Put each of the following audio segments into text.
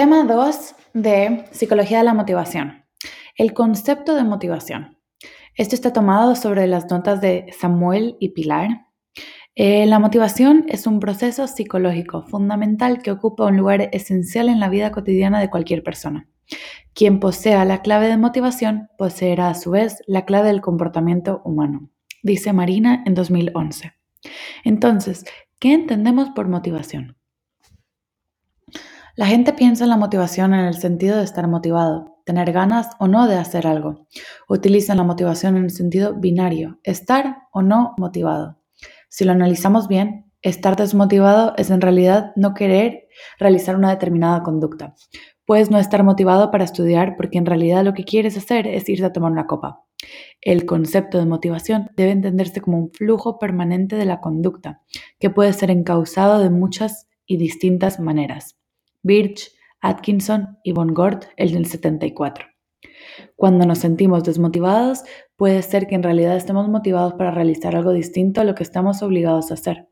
Tema 2 de Psicología de la Motivación. El concepto de motivación. Esto está tomado sobre las notas de Samuel y Pilar. Eh, la motivación es un proceso psicológico fundamental que ocupa un lugar esencial en la vida cotidiana de cualquier persona. Quien posea la clave de motivación poseerá a su vez la clave del comportamiento humano, dice Marina en 2011. Entonces, ¿qué entendemos por motivación? La gente piensa en la motivación en el sentido de estar motivado, tener ganas o no de hacer algo. Utilizan la motivación en el sentido binario, estar o no motivado. Si lo analizamos bien, estar desmotivado es en realidad no querer realizar una determinada conducta. Puedes no estar motivado para estudiar porque en realidad lo que quieres hacer es irte a tomar una copa. El concepto de motivación debe entenderse como un flujo permanente de la conducta, que puede ser encausado de muchas y distintas maneras. Birch, Atkinson y Von Gort, el del 74. Cuando nos sentimos desmotivados, puede ser que en realidad estemos motivados para realizar algo distinto a lo que estamos obligados a hacer.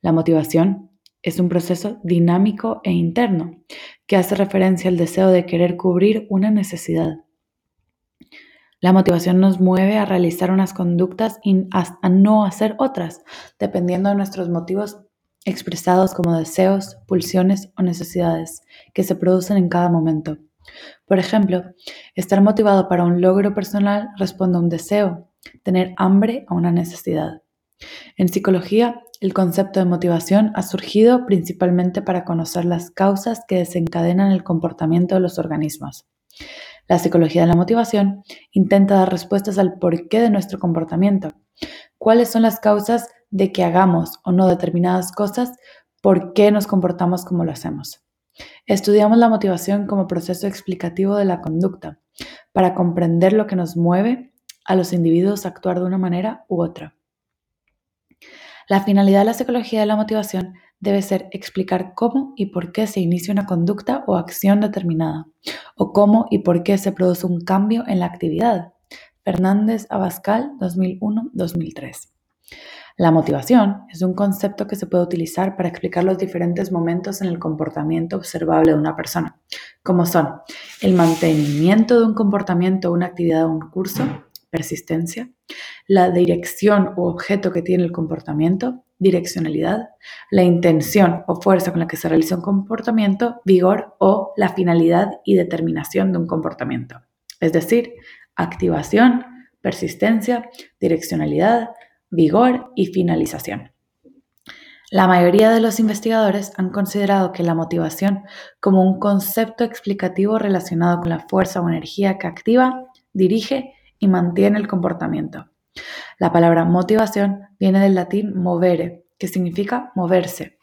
La motivación es un proceso dinámico e interno que hace referencia al deseo de querer cubrir una necesidad. La motivación nos mueve a realizar unas conductas y a no hacer otras, dependiendo de nuestros motivos expresados como deseos, pulsiones o necesidades que se producen en cada momento. Por ejemplo, estar motivado para un logro personal responde a un deseo, tener hambre a una necesidad. En psicología, el concepto de motivación ha surgido principalmente para conocer las causas que desencadenan el comportamiento de los organismos. La psicología de la motivación intenta dar respuestas al porqué de nuestro comportamiento, cuáles son las causas de que hagamos o no determinadas cosas, por qué nos comportamos como lo hacemos. Estudiamos la motivación como proceso explicativo de la conducta, para comprender lo que nos mueve a los individuos a actuar de una manera u otra. La finalidad de la psicología de la motivación debe ser explicar cómo y por qué se inicia una conducta o acción determinada, o cómo y por qué se produce un cambio en la actividad. Fernández Abascal, 2001-2003. La motivación es un concepto que se puede utilizar para explicar los diferentes momentos en el comportamiento observable de una persona, como son el mantenimiento de un comportamiento, una actividad o un curso, persistencia, la dirección o objeto que tiene el comportamiento, direccionalidad, la intención o fuerza con la que se realiza un comportamiento, vigor o la finalidad y determinación de un comportamiento. Es decir, activación, persistencia, direccionalidad, vigor y finalización. La mayoría de los investigadores han considerado que la motivación como un concepto explicativo relacionado con la fuerza o energía que activa, dirige y mantiene el comportamiento. La palabra motivación viene del latín movere, que significa moverse.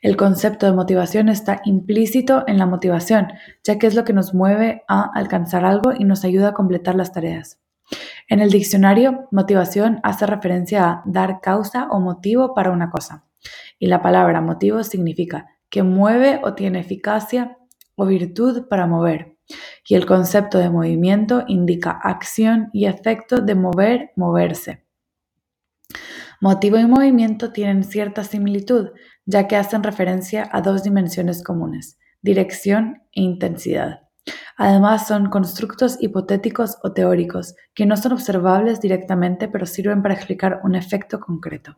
El concepto de motivación está implícito en la motivación, ya que es lo que nos mueve a alcanzar algo y nos ayuda a completar las tareas. En el diccionario, motivación hace referencia a dar causa o motivo para una cosa. Y la palabra motivo significa que mueve o tiene eficacia o virtud para mover. Y el concepto de movimiento indica acción y efecto de mover, moverse. Motivo y movimiento tienen cierta similitud, ya que hacen referencia a dos dimensiones comunes, dirección e intensidad. Además, son constructos hipotéticos o teóricos que no son observables directamente, pero sirven para explicar un efecto concreto.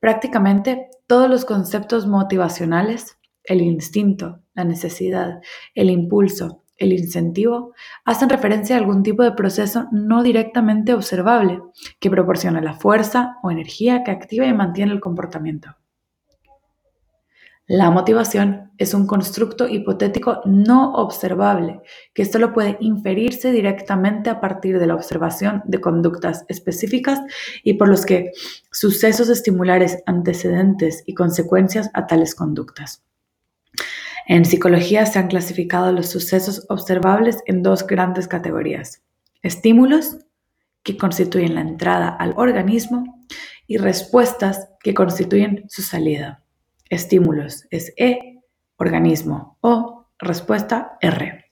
Prácticamente todos los conceptos motivacionales, el instinto, la necesidad, el impulso, el incentivo, hacen referencia a algún tipo de proceso no directamente observable que proporciona la fuerza o energía que activa y mantiene el comportamiento. La motivación es un constructo hipotético no observable, que solo puede inferirse directamente a partir de la observación de conductas específicas y por los que sucesos estimulares antecedentes y consecuencias a tales conductas. En psicología se han clasificado los sucesos observables en dos grandes categorías. Estímulos, que constituyen la entrada al organismo, y respuestas, que constituyen su salida. Estímulos es E, organismo o respuesta R.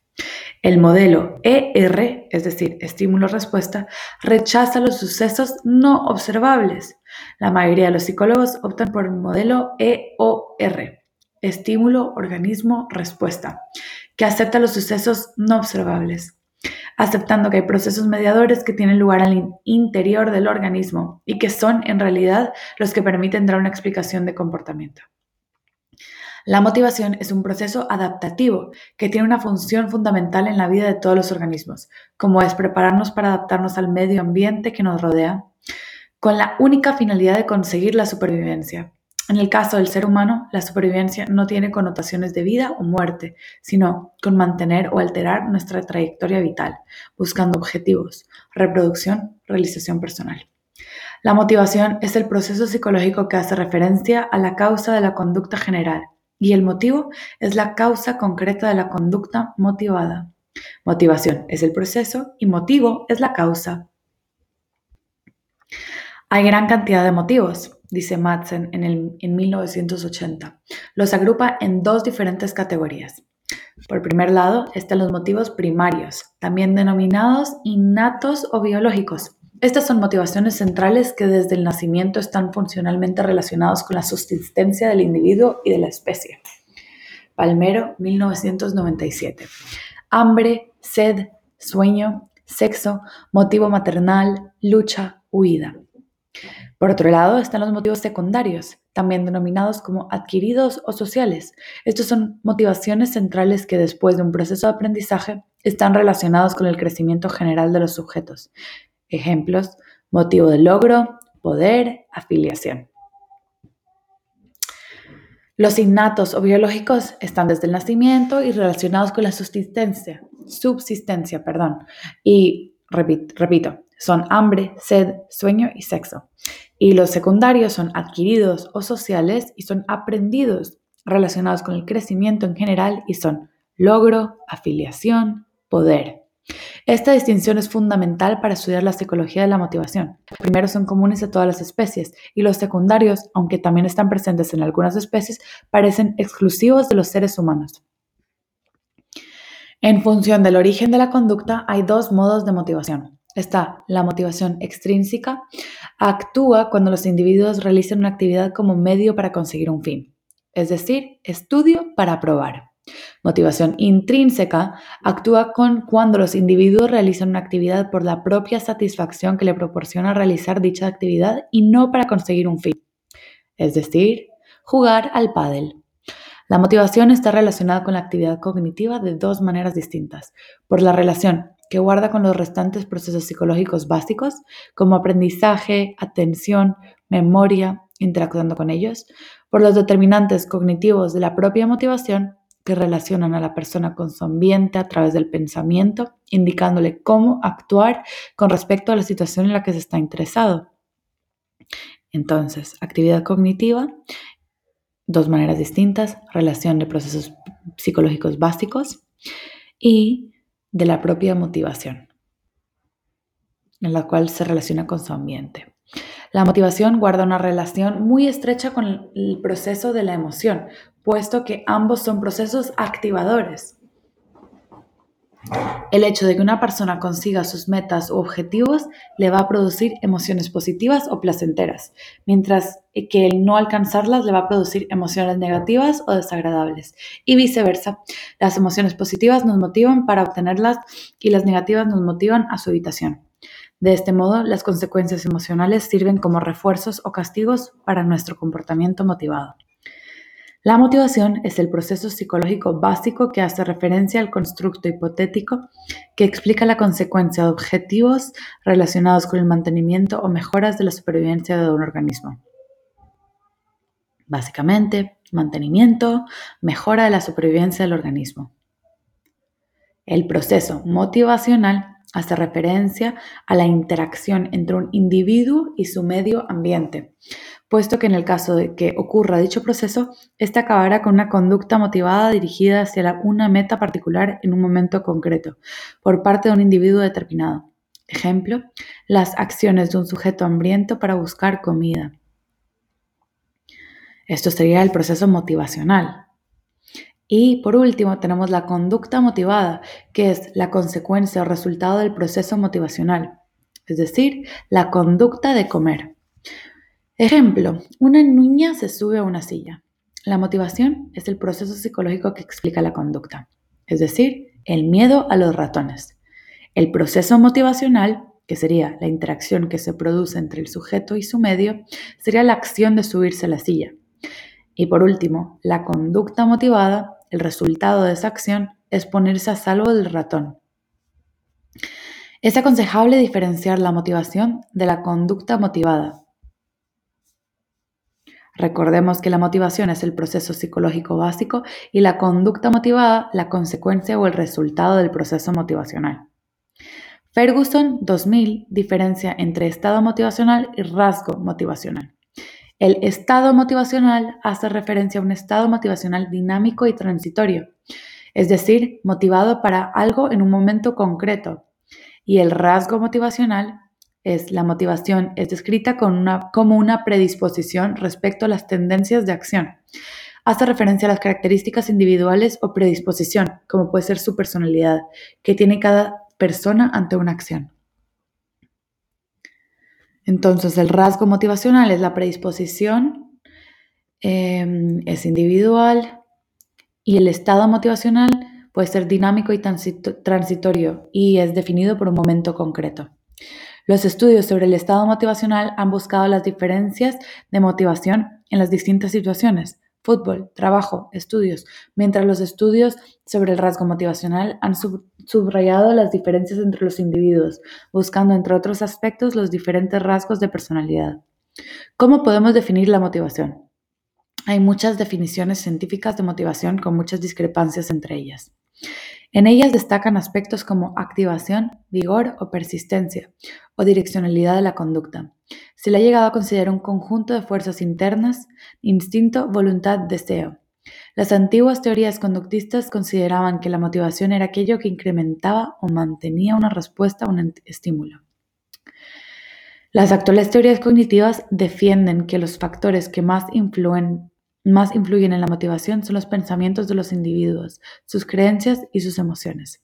El modelo ER, es decir, estímulo-respuesta, rechaza los sucesos no observables. La mayoría de los psicólogos optan por el modelo EOR, estímulo, organismo, respuesta, que acepta los sucesos no observables, aceptando que hay procesos mediadores que tienen lugar al interior del organismo y que son en realidad los que permiten dar una explicación de comportamiento. La motivación es un proceso adaptativo que tiene una función fundamental en la vida de todos los organismos, como es prepararnos para adaptarnos al medio ambiente que nos rodea, con la única finalidad de conseguir la supervivencia. En el caso del ser humano, la supervivencia no tiene connotaciones de vida o muerte, sino con mantener o alterar nuestra trayectoria vital, buscando objetivos, reproducción, realización personal. La motivación es el proceso psicológico que hace referencia a la causa de la conducta general y el motivo es la causa concreta de la conducta motivada. Motivación es el proceso y motivo es la causa. Hay gran cantidad de motivos, dice Madsen en, el, en 1980. Los agrupa en dos diferentes categorías. Por primer lado están los motivos primarios, también denominados innatos o biológicos. Estas son motivaciones centrales que desde el nacimiento están funcionalmente relacionados con la subsistencia del individuo y de la especie. Palmero, 1997. Hambre, sed, sueño, sexo, motivo maternal, lucha, huida. Por otro lado están los motivos secundarios, también denominados como adquiridos o sociales. Estos son motivaciones centrales que después de un proceso de aprendizaje están relacionados con el crecimiento general de los sujetos. Ejemplos, motivo de logro, poder, afiliación. Los innatos o biológicos están desde el nacimiento y relacionados con la subsistencia, subsistencia, perdón. Y repito, son hambre, sed, sueño y sexo. Y los secundarios son adquiridos o sociales y son aprendidos, relacionados con el crecimiento en general y son logro, afiliación, poder. Esta distinción es fundamental para estudiar la psicología de la motivación. Los primeros son comunes a todas las especies y los secundarios, aunque también están presentes en algunas especies, parecen exclusivos de los seres humanos. En función del origen de la conducta hay dos modos de motivación. Está la motivación extrínseca, actúa cuando los individuos realizan una actividad como medio para conseguir un fin, es decir, estudio para probar. Motivación intrínseca actúa con cuando los individuos realizan una actividad por la propia satisfacción que le proporciona realizar dicha actividad y no para conseguir un fin. Es decir, jugar al pádel. La motivación está relacionada con la actividad cognitiva de dos maneras distintas. Por la relación que guarda con los restantes procesos psicológicos básicos, como aprendizaje, atención, memoria, interactuando con ellos, por los determinantes cognitivos de la propia motivación que relacionan a la persona con su ambiente a través del pensamiento, indicándole cómo actuar con respecto a la situación en la que se está interesado. Entonces, actividad cognitiva, dos maneras distintas, relación de procesos psicológicos básicos y de la propia motivación, en la cual se relaciona con su ambiente. La motivación guarda una relación muy estrecha con el proceso de la emoción, puesto que ambos son procesos activadores. El hecho de que una persona consiga sus metas u objetivos le va a producir emociones positivas o placenteras, mientras que el no alcanzarlas le va a producir emociones negativas o desagradables. Y viceversa, las emociones positivas nos motivan para obtenerlas y las negativas nos motivan a su evitación. De este modo, las consecuencias emocionales sirven como refuerzos o castigos para nuestro comportamiento motivado. La motivación es el proceso psicológico básico que hace referencia al constructo hipotético que explica la consecuencia de objetivos relacionados con el mantenimiento o mejoras de la supervivencia de un organismo. Básicamente, mantenimiento, mejora de la supervivencia del organismo. El proceso motivacional hace referencia a la interacción entre un individuo y su medio ambiente, puesto que en el caso de que ocurra dicho proceso, éste acabará con una conducta motivada dirigida hacia una meta particular en un momento concreto, por parte de un individuo determinado. Ejemplo, las acciones de un sujeto hambriento para buscar comida. Esto sería el proceso motivacional. Y por último tenemos la conducta motivada, que es la consecuencia o resultado del proceso motivacional, es decir, la conducta de comer. Ejemplo, una niña se sube a una silla. La motivación es el proceso psicológico que explica la conducta. es decir, el miedo a los ratones. El proceso motivacional, que sería la interacción que se produce entre el sujeto y su medio, sería la acción de subirse a la silla. Y por último, la conducta motivada, el resultado de esa acción es ponerse a salvo del ratón. Es aconsejable diferenciar la motivación de la conducta motivada. Recordemos que la motivación es el proceso psicológico básico y la conducta motivada la consecuencia o el resultado del proceso motivacional. Ferguson 2000 diferencia entre estado motivacional y rasgo motivacional. El estado motivacional hace referencia a un estado motivacional dinámico y transitorio, es decir, motivado para algo en un momento concreto. Y el rasgo motivacional es la motivación, es descrita como una predisposición respecto a las tendencias de acción. Hace referencia a las características individuales o predisposición, como puede ser su personalidad, que tiene cada persona ante una acción. Entonces, el rasgo motivacional es la predisposición, em, es individual y el estado motivacional puede ser dinámico y transitorio y es definido por un momento concreto. Los estudios sobre el estado motivacional han buscado las diferencias de motivación en las distintas situaciones, fútbol, trabajo, estudios, mientras los estudios sobre el rasgo motivacional han subrayado las diferencias entre los individuos, buscando entre otros aspectos los diferentes rasgos de personalidad. ¿Cómo podemos definir la motivación? Hay muchas definiciones científicas de motivación con muchas discrepancias entre ellas. En ellas destacan aspectos como activación, vigor o persistencia, o direccionalidad de la conducta. Se le ha llegado a considerar un conjunto de fuerzas internas, instinto, voluntad, deseo. Las antiguas teorías conductistas consideraban que la motivación era aquello que incrementaba o mantenía una respuesta a un estímulo. Las actuales teorías cognitivas defienden que los factores que más influyen en la motivación son los pensamientos de los individuos, sus creencias y sus emociones.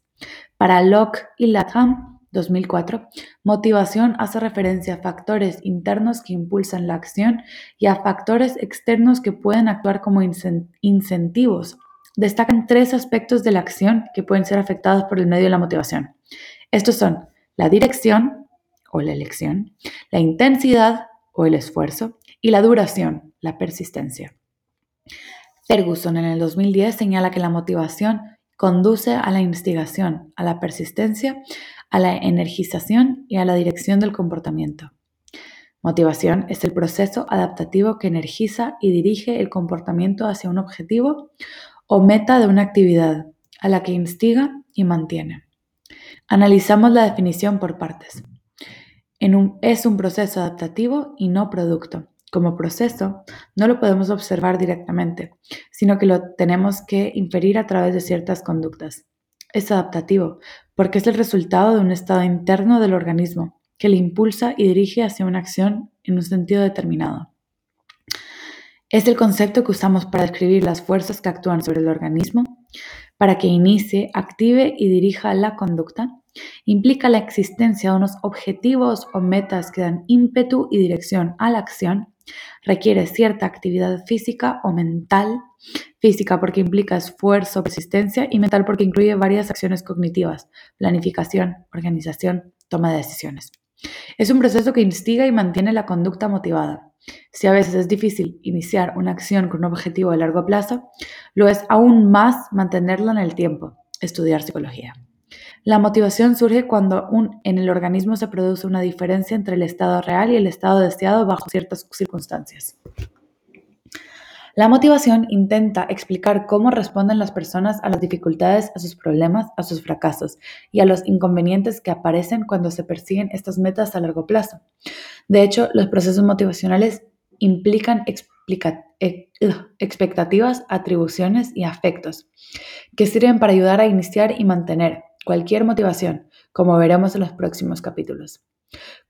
Para Locke y Latham, 2004, motivación hace referencia a factores internos que impulsan la acción y a factores externos que pueden actuar como incentivos. Destacan tres aspectos de la acción que pueden ser afectados por el medio de la motivación. Estos son la dirección o la elección, la intensidad o el esfuerzo y la duración, la persistencia. Ferguson en el 2010 señala que la motivación conduce a la instigación, a la persistencia, a la energización y a la dirección del comportamiento. Motivación es el proceso adaptativo que energiza y dirige el comportamiento hacia un objetivo o meta de una actividad, a la que instiga y mantiene. Analizamos la definición por partes. es un proceso adaptativo y no producto como proceso, no lo podemos observar directamente, sino que lo tenemos que inferir a través de ciertas conductas. Es adaptativo porque es el resultado de un estado interno del organismo que le impulsa y dirige hacia una acción en un sentido determinado. Es el concepto que usamos para describir las fuerzas que actúan sobre el organismo, para que inicie, active y dirija la conducta. Implica la existencia de unos objetivos o metas que dan ímpetu y dirección a la acción Requiere cierta actividad física o mental, física porque implica esfuerzo, persistencia y mental porque incluye varias acciones cognitivas, planificación, organización, toma de decisiones. Es un proceso que instiga y mantiene la conducta motivada. Si a veces es difícil iniciar una acción con un objetivo a largo plazo, lo es aún más mantenerla en el tiempo, estudiar psicología. La motivación surge cuando en el organismo se produce una diferencia entre el estado real y el estado deseado bajo ciertas circunstancias. La motivación intenta explicar cómo responden las personas a las dificultades, a sus problemas, a sus fracasos y a los inconvenientes que aparecen cuando se persiguen estas metas a largo plazo. De hecho, los procesos motivacionales implican e, expectativas, atribuciones y afectos que sirven para ayudar a iniciar y mantener cualquier motivación, como veremos en los próximos capítulos.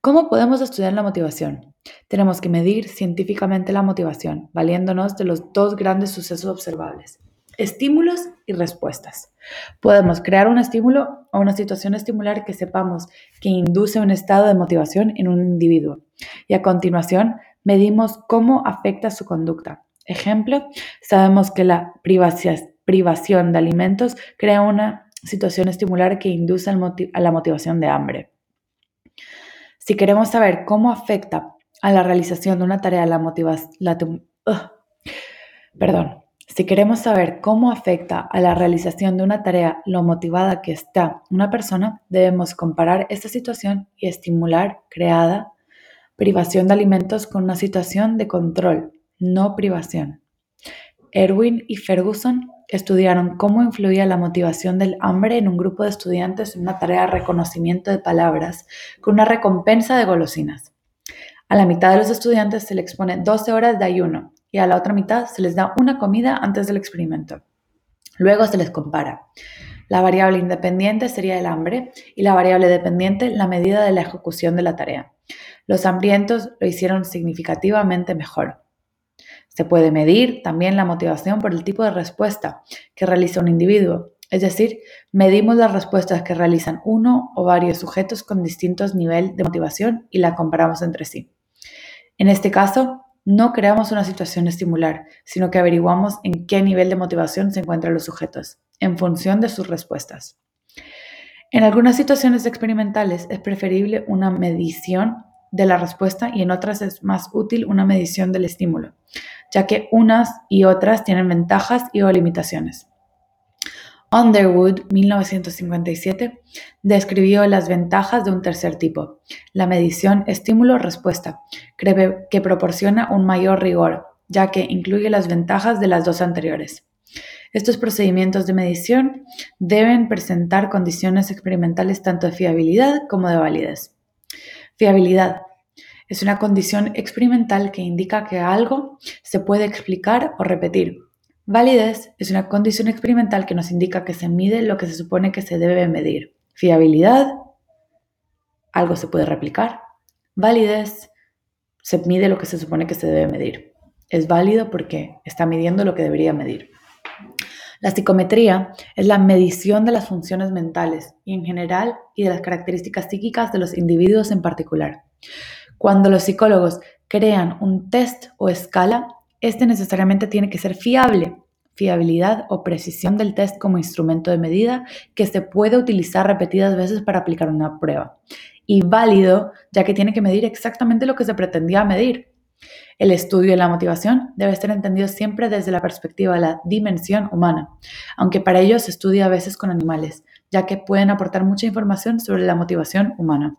¿Cómo podemos estudiar la motivación? Tenemos que medir científicamente la motivación, valiéndonos de los dos grandes sucesos observables, estímulos y respuestas. Podemos crear un estímulo o una situación estimular que sepamos que induce un estado de motivación en un individuo y a continuación medimos cómo afecta su conducta. Ejemplo, sabemos que la privación de alimentos crea una situación estimular que induce a la motivación de hambre. Si queremos saber cómo afecta a la realización de una tarea la motivación... Perdón. Si queremos saber cómo afecta a la realización de una tarea lo motivada que está una persona, debemos comparar esta situación y estimular creada privación de alimentos con una situación de control, no privación. Erwin y Ferguson estudiaron cómo influía la motivación del hambre en un grupo de estudiantes en una tarea de reconocimiento de palabras con una recompensa de golosinas. A la mitad de los estudiantes se les expone 12 horas de ayuno y a la otra mitad se les da una comida antes del experimento. Luego se les compara. La variable independiente sería el hambre y la variable dependiente la medida de la ejecución de la tarea. Los hambrientos lo hicieron significativamente mejor. Se puede medir también la motivación por el tipo de respuesta que realiza un individuo, es decir, medimos las respuestas que realizan uno o varios sujetos con distintos niveles de motivación y la comparamos entre sí. En este caso, no creamos una situación estimular, sino que averiguamos en qué nivel de motivación se encuentran los sujetos, en función de sus respuestas. En algunas situaciones experimentales es preferible una medición de la respuesta y en otras es más útil una medición del estímulo, ya que unas y otras tienen ventajas y o limitaciones. Underwood, 1957, describió las ventajas de un tercer tipo, la medición estímulo-respuesta, que proporciona un mayor rigor, ya que incluye las ventajas de las dos anteriores. Estos procedimientos de medición deben presentar condiciones experimentales tanto de fiabilidad como de validez. Fiabilidad es una condición experimental que indica que algo se puede explicar o repetir. Validez es una condición experimental que nos indica que se mide lo que se supone que se debe medir. Fiabilidad, algo se puede replicar. Validez, se mide lo que se supone que se debe medir. Es válido porque está midiendo lo que debería medir. La psicometría es la medición de las funciones mentales y en general y de las características psíquicas de los individuos en particular. Cuando los psicólogos crean un test o escala, este necesariamente tiene que ser fiable, fiabilidad o precisión del test como instrumento de medida que se puede utilizar repetidas veces para aplicar una prueba. Y válido, ya que tiene que medir exactamente lo que se pretendía medir. El estudio de la motivación debe ser entendido siempre desde la perspectiva de la dimensión humana, aunque para ello se estudia a veces con animales, ya que pueden aportar mucha información sobre la motivación humana.